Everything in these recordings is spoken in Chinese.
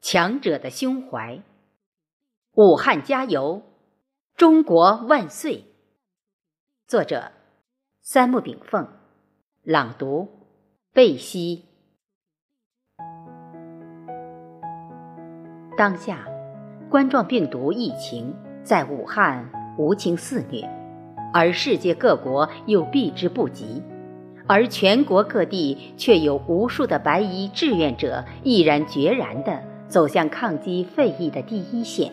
强者的胸怀，武汉加油，中国万岁！作者：三木炳凤，朗读：贝西。当下，冠状病毒疫情在武汉无情肆虐，而世界各国又避之不及，而全国各地却有无数的白衣志愿者毅然决然的。走向抗击肺疫的第一线，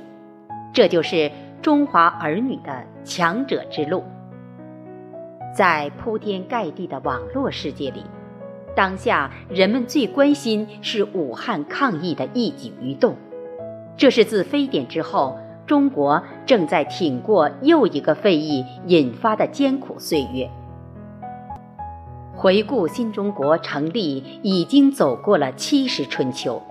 这就是中华儿女的强者之路。在铺天盖地的网络世界里，当下人们最关心是武汉抗疫的一举一动。这是自非典之后，中国正在挺过又一个肺疫引发的艰苦岁月。回顾新中国成立，已经走过了七十春秋。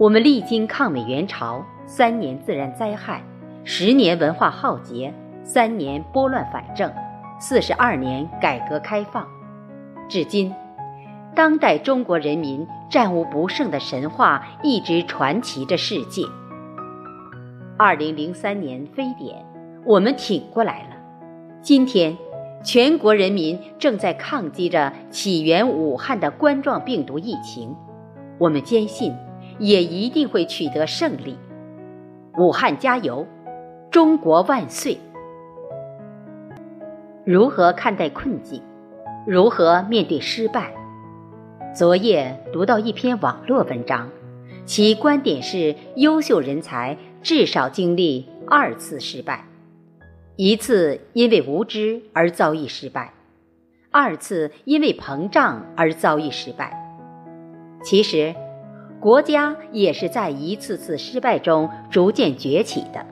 我们历经抗美援朝三年自然灾害，十年文化浩劫，三年拨乱反正，四十二年改革开放，至今，当代中国人民战无不胜的神话一直传奇着世界。二零零三年非典，我们挺过来了。今天，全国人民正在抗击着起源武汉的冠状病毒疫情，我们坚信。也一定会取得胜利。武汉加油，中国万岁！如何看待困境？如何面对失败？昨夜读到一篇网络文章，其观点是：优秀人才至少经历二次失败，一次因为无知而遭遇失败，二次因为膨胀而遭遇失败。其实。国家也是在一次次失败中逐渐崛起的。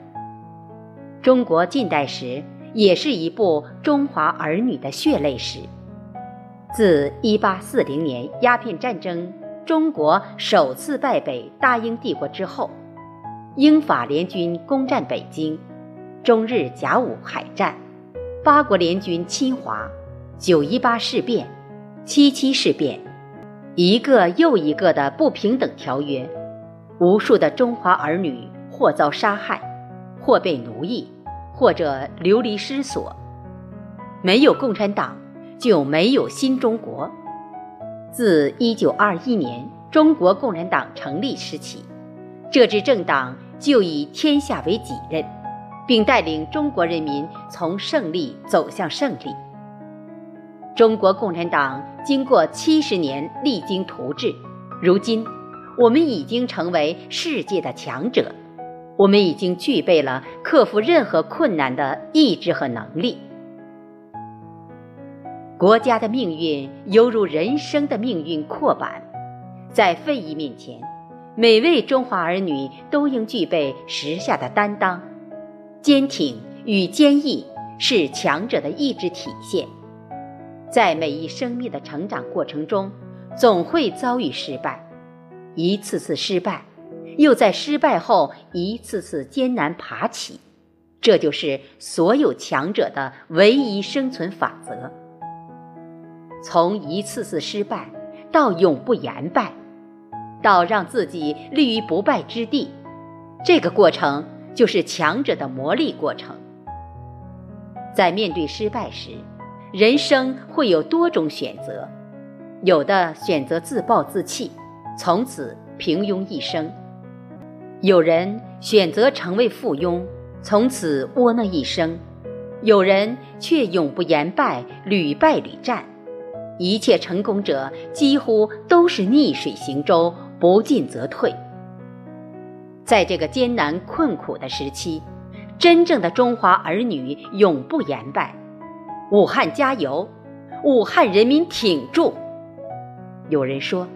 中国近代史也是一部中华儿女的血泪史。自1840年鸦片战争，中国首次败北大英帝国之后，英法联军攻占北京，中日甲午海战，八国联军侵华，九一八事变，七七事变。一个又一个的不平等条约，无数的中华儿女或遭杀害，或被奴役，或者流离失所。没有共产党，就没有新中国。自一九二一年中国共产党成立时起，这支政党就以天下为己任，并带领中国人民从胜利走向胜利。中国共产党经过七十年励精图治，如今我们已经成为世界的强者，我们已经具备了克服任何困难的意志和能力。国家的命运犹如人生的命运扩板，在非遗面前，每位中华儿女都应具备时下的担当。坚挺与坚毅是强者的意志体现。在每一生命的成长过程中，总会遭遇失败，一次次失败，又在失败后一次次艰难爬起，这就是所有强者的唯一生存法则。从一次次失败到永不言败，到让自己立于不败之地，这个过程就是强者的磨砺过程。在面对失败时，人生会有多种选择，有的选择自暴自弃，从此平庸一生；有人选择成为附庸，从此窝囊一生；有人却永不言败，屡败屡战。一切成功者几乎都是逆水行舟，不进则退。在这个艰难困苦的时期，真正的中华儿女永不言败。武汉加油！武汉人民挺住！有人说，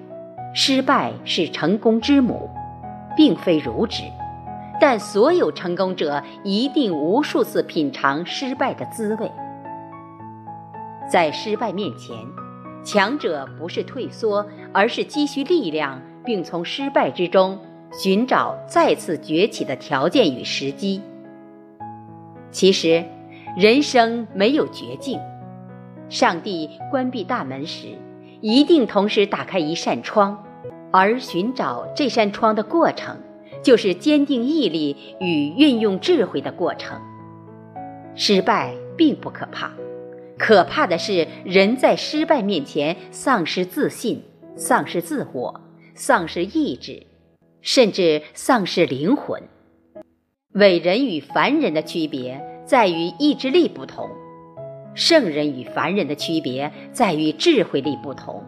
失败是成功之母，并非如此。但所有成功者一定无数次品尝失败的滋味。在失败面前，强者不是退缩，而是积蓄力量，并从失败之中寻找再次崛起的条件与时机。其实。人生没有绝境，上帝关闭大门时，一定同时打开一扇窗，而寻找这扇窗的过程，就是坚定毅力与运用智慧的过程。失败并不可怕，可怕的是人在失败面前丧失自信、丧失自我、丧失意志，甚至丧失灵魂。伟人与凡人的区别在于意志力不同，圣人与凡人的区别在于智慧力不同。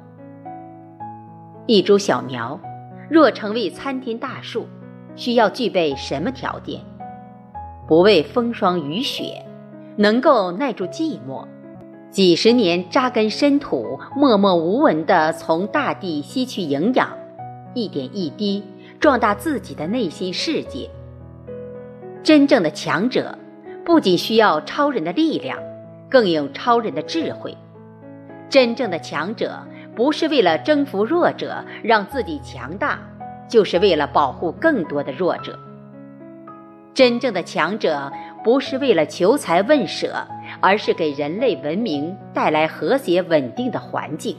一株小苗，若成为参天大树，需要具备什么条件？不畏风霜雨雪，能够耐住寂寞，几十年扎根深土，默默无闻地从大地吸取营养，一点一滴壮大自己的内心世界。真正的强者，不仅需要超人的力量，更有超人的智慧。真正的强者，不是为了征服弱者，让自己强大，就是为了保护更多的弱者。真正的强者，不是为了求财问舍，而是给人类文明带来和谐稳定的环境。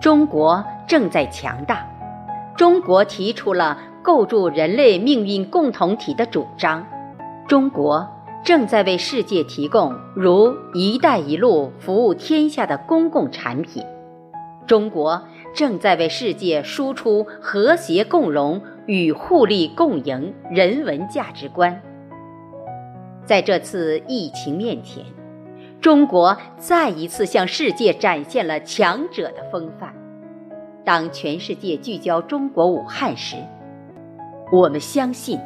中国正在强大，中国提出了。构筑人类命运共同体的主张，中国正在为世界提供如“一带一路”服务天下的公共产品，中国正在为世界输出和谐共荣与互利共赢人文价值观。在这次疫情面前，中国再一次向世界展现了强者的风范。当全世界聚焦中国武汉时，我们相信，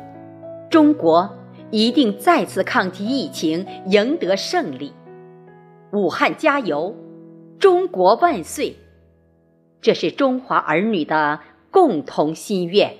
中国一定再次抗击疫情，赢得胜利。武汉加油，中国万岁！这是中华儿女的共同心愿。